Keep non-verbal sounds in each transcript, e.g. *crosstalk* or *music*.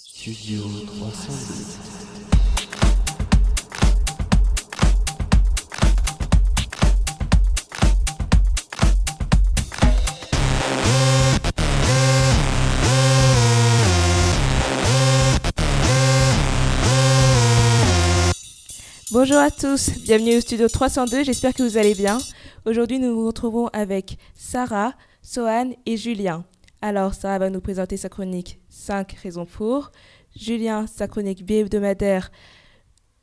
Studio 308. Bonjour à tous, bienvenue au studio 302, j'espère que vous allez bien. Aujourd'hui nous nous retrouvons avec Sarah, Sohan et Julien. Alors Sarah va nous présenter sa chronique 5 raisons pour, Julien sa chronique bi-hebdomadaire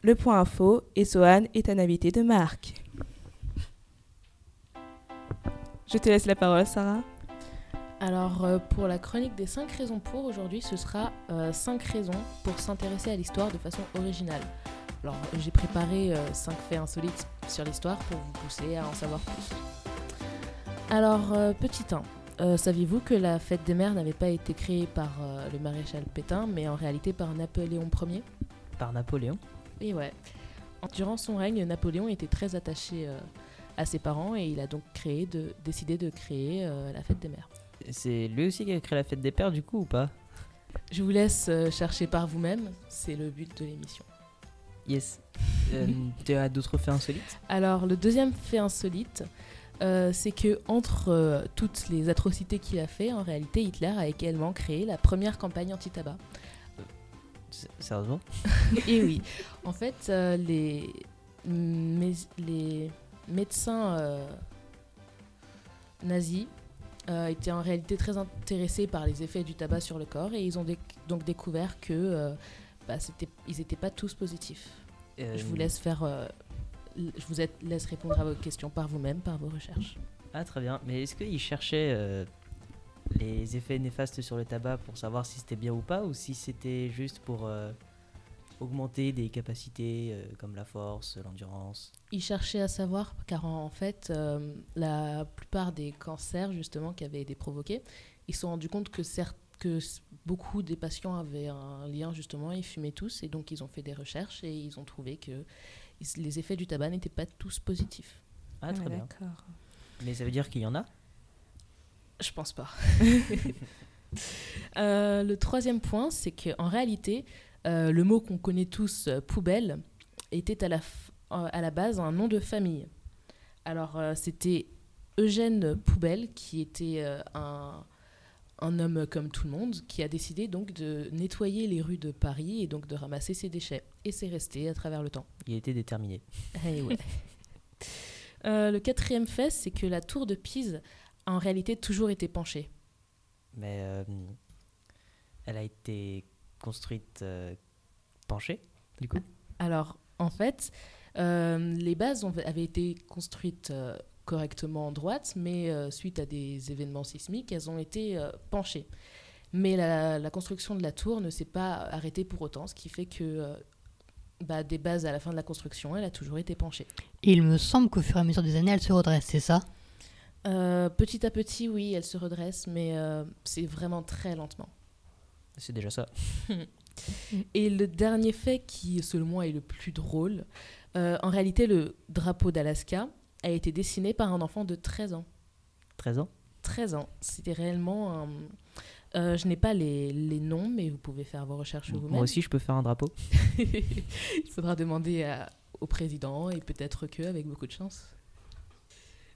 Le Point Info et Sohan est un invité de marque. Je te laisse la parole Sarah. Alors euh, pour la chronique des 5 raisons pour aujourd'hui, ce sera 5 raisons pour s'intéresser à l'histoire de façon originale. Alors j'ai préparé 5 faits insolites sur l'histoire pour vous pousser à en savoir plus. Alors euh, petit 1. Euh, Saviez-vous que la fête des mères n'avait pas été créée par euh, le maréchal Pétain, mais en réalité par Napoléon Ier? Par Napoléon Et ouais. Durant son règne, Napoléon était très attaché euh, à ses parents et il a donc créé de, décidé de créer la fête des mères. C'est lui aussi qui a créé la fête des pères du coup ou pas? Je vous laisse chercher par vous-même, c'est le but de l'émission. Yes. *laughs* Tu as d'autres faits insolites? Alors le deuxième fait insolite, euh, c'est que entre euh, toutes les atrocités qu'il a fait, en réalité Hitler a également créé la première campagne anti-tabac. Sérieusement? *laughs* Et oui, en fait, euh, les, les médecins nazis étaient en réalité très intéressés par les effets du tabac sur le corps et ils ont déc- donc découvert que bah, ils n'étaient pas tous positifs. Je vous laisse faire, je vous ai- laisse répondre à vos questions par vous-même, par vos recherches. Ah très bien. Mais est-ce qu'il cherchait euh, les effets néfastes sur le tabac pour savoir si c'était bien ou pas ou si c'était juste pour euh, augmenter des capacités euh, comme la force, l'endurance? Ils cherchaient à savoir, car en fait, la plupart des cancers justement qui avaient été provoqués, ils se sont rendus compte que, que beaucoup des patients avaient un lien justement, ils fumaient tous, et donc ils ont fait des recherches et ils ont trouvé que les effets du tabac n'étaient pas tous positifs. Ah très bien. Mais ça veut dire qu'il y en a? Je pense pas. *laughs* Euh, le troisième point, c'est qu'en réalité, euh, le mot qu'on connaît tous, euh, poubelle, était à la, euh, à la base un nom de famille. Alors, euh, c'était Eugène Poubelle, qui était euh, un, un homme comme tout le monde, qui a décidé donc de nettoyer les rues de Paris et donc de ramasser ses déchets. Et c'est resté à travers le temps. Il était déterminé. Eh ouais. *laughs* Euh, le quatrième fait, c'est que la tour de Pise a en réalité toujours été penchée. Mais euh, elle a été construite euh, penchée du coup? Alors, en fait, les bases avaient été construites correctement en droite, mais euh, suite à des événements sismiques, elles ont été euh, penchées. Mais la, la construction de la tour ne s'est pas arrêtée pour autant, ce qui fait que euh, bah, des bases à la fin de la construction, elle a toujours été penchée. Et il me semble qu'au fur et à mesure des années, elle se redresse, c'est ça? Euh, petit à petit, oui, elle se redresse, mais euh, c'est vraiment très lentement. C'est déjà ça. *laughs* Et le dernier fait qui, selon moi, est le plus drôle, euh, en réalité, le drapeau d'Alaska a été dessiné par un enfant de 13 ans. 13 ans? 13 ans. C'était réellement un... Euh, je n'ai pas les, les noms, mais vous pouvez faire vos recherches vous-même. Moi aussi je peux faire un drapeau *laughs* Il faudra demander à- au président et peut-être que avec beaucoup de chance.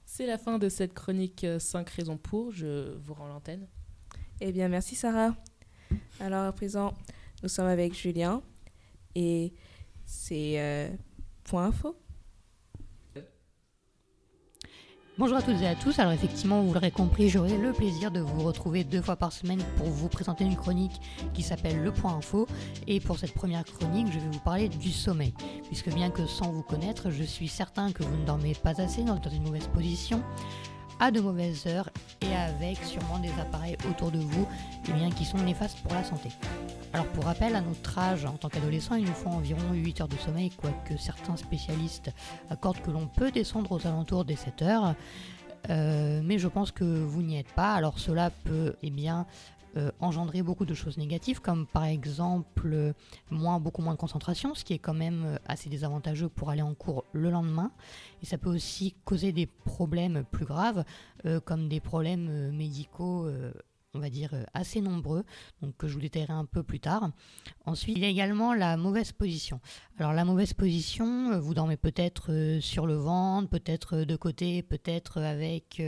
C'est la fin de cette chronique 5 raisons pour. Je vous rends l'antenne. Eh bien, merci Sarah. Alors à présent, nous sommes avec Julien et c'est euh, Point Info. Bonjour à toutes et à tous. Alors effectivement, vous l'aurez compris, j'aurai le plaisir de vous retrouver deux fois par semaine pour vous présenter une chronique qui s'appelle Le Point Info. Et pour cette première chronique, je vais vous parler du sommeil. Puisque bien que sans vous connaître, je suis certain que vous ne dormez pas assez dans une mauvaise position, à de mauvaises heures et avec sûrement des appareils autour de vous eh bien, qui sont néfastes pour la santé. Alors pour rappel, à notre âge, en tant qu'adolescent, il nous faut environ 8 heures de sommeil, quoique certains spécialistes accordent que l'on peut descendre aux alentours des 7 heures. Euh, mais je pense que vous n'y êtes pas. Alors cela peut eh bien, euh, engendrer beaucoup de choses négatives, comme par exemple euh, moins, beaucoup moins de concentration, ce qui est quand même euh, assez désavantageux pour aller en cours le lendemain. Et ça peut aussi causer des problèmes plus graves, comme des problèmes médicaux on va dire, assez nombreux, donc que je vous détaillerai un peu plus tard. Ensuite, il y a également la mauvaise position. Alors la mauvaise position, vous dormez peut-être sur le ventre, peut-être de côté, peut-être avec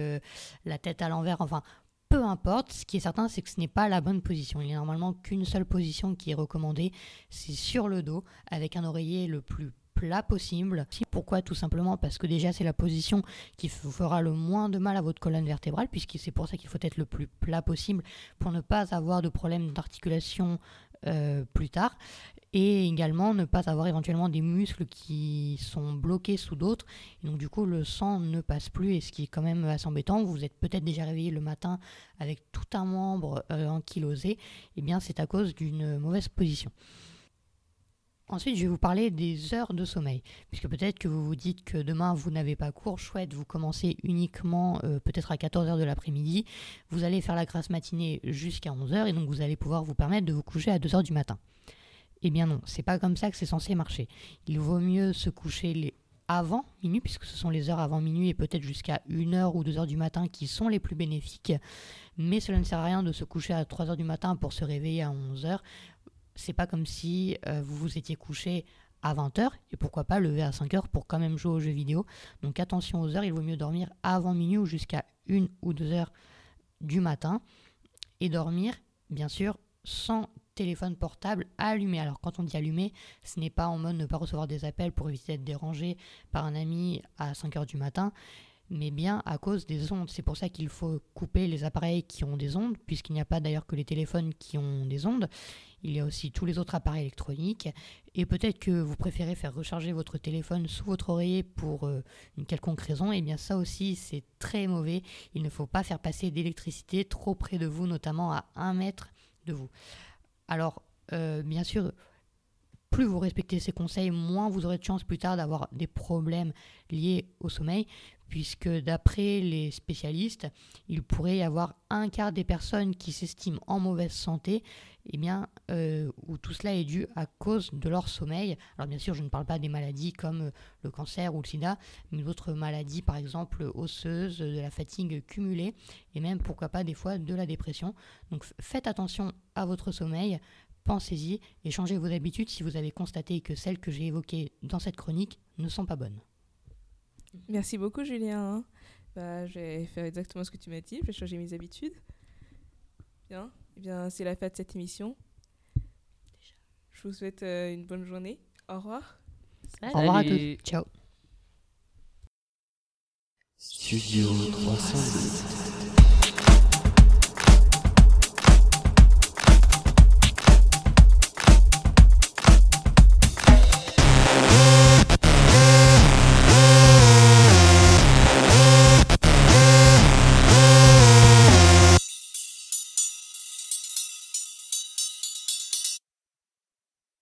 la tête à l'envers, enfin peu importe, ce qui est certain, c'est que ce n'est pas la bonne position. Il n'y a normalement qu'une seule position qui est recommandée, c'est sur le dos, avec un oreiller le plus plat possible. Pourquoi? Tout simplement parce que déjà c'est la position qui vous fera le moins de mal à votre colonne vertébrale, puisque c'est pour ça qu'il faut être le plus plat possible pour ne pas avoir de problème d'articulation euh, plus tard et également ne pas avoir éventuellement des muscles qui sont bloqués sous d'autres. Et donc du coup le sang ne passe plus et ce qui est quand même assez embêtant. Vous êtes peut-être déjà réveillé le matin avec tout un membre euh, ankylosé. Et eh bien c'est à cause d'une mauvaise position. Ensuite, je vais vous parler des heures de sommeil, puisque peut-être que vous vous dites que demain vous n'avez pas cours, chouette, vous commencez uniquement euh, peut-être à 14h de l'après-midi, vous allez faire la grasse matinée jusqu'à 11h et donc vous allez pouvoir vous permettre de vous coucher à 2h du matin. Eh bien non, c'est pas comme ça que c'est censé marcher. Il vaut mieux se coucher les avant minuit, puisque ce sont les heures avant minuit et peut-être jusqu'à 1h ou 2h du matin qui sont les plus bénéfiques. Mais cela ne sert à rien de se coucher à 3h du matin pour se réveiller à 11h c'est pas comme si euh, vous vous étiez couché à 20h et pourquoi pas lever à 5h pour quand même jouer aux jeux vidéo. Donc attention aux heures, il vaut mieux dormir avant minuit ou jusqu'à 1 ou 2 heures du matin et dormir bien sûr sans téléphone portable allumé. Alors quand on dit allumé, ce n'est pas en mode ne pas recevoir des appels pour éviter d'être dérangé par un ami à 5h du matin, mais bien à cause des ondes. C'est pour ça qu'il faut couper les appareils qui ont des ondes, puisqu'il n'y a pas d'ailleurs que les téléphones qui ont des ondes. Il y a aussi tous les autres appareils électroniques. Et peut-être que vous préférez faire recharger votre téléphone sous votre oreiller pour euh, une quelconque raison. Et eh bien ça aussi, c'est très mauvais. Il ne faut pas faire passer d'électricité trop près de vous, notamment à un mètre de vous. Alors, euh, bien sûr, plus vous respectez ces conseils, moins vous aurez de chance plus tard d'avoir des problèmes liés au sommeil, puisque d'après les spécialistes, il pourrait y avoir un quart des personnes qui s'estiment en mauvaise santé, eh bien, euh, où tout cela est dû à cause de leur sommeil. Alors bien sûr, je ne parle pas des maladies comme le cancer ou le sida, mais d'autres maladies, par exemple osseuses, de la fatigue cumulée, et même pourquoi pas des fois de la dépression. Donc faites attention à votre sommeil, Pensez-y et changez vos habitudes si vous avez constaté que celles que j'ai évoquées dans cette chronique ne sont pas bonnes. Merci beaucoup Julien. Bah, je vais faire exactement ce que tu m'as dit, je vais changer mes habitudes. Bien, eh bien c'est la fin de cette émission. Je vous souhaite euh, une bonne journée. Au revoir. Au revoir à tous. Ciao. Studio 300.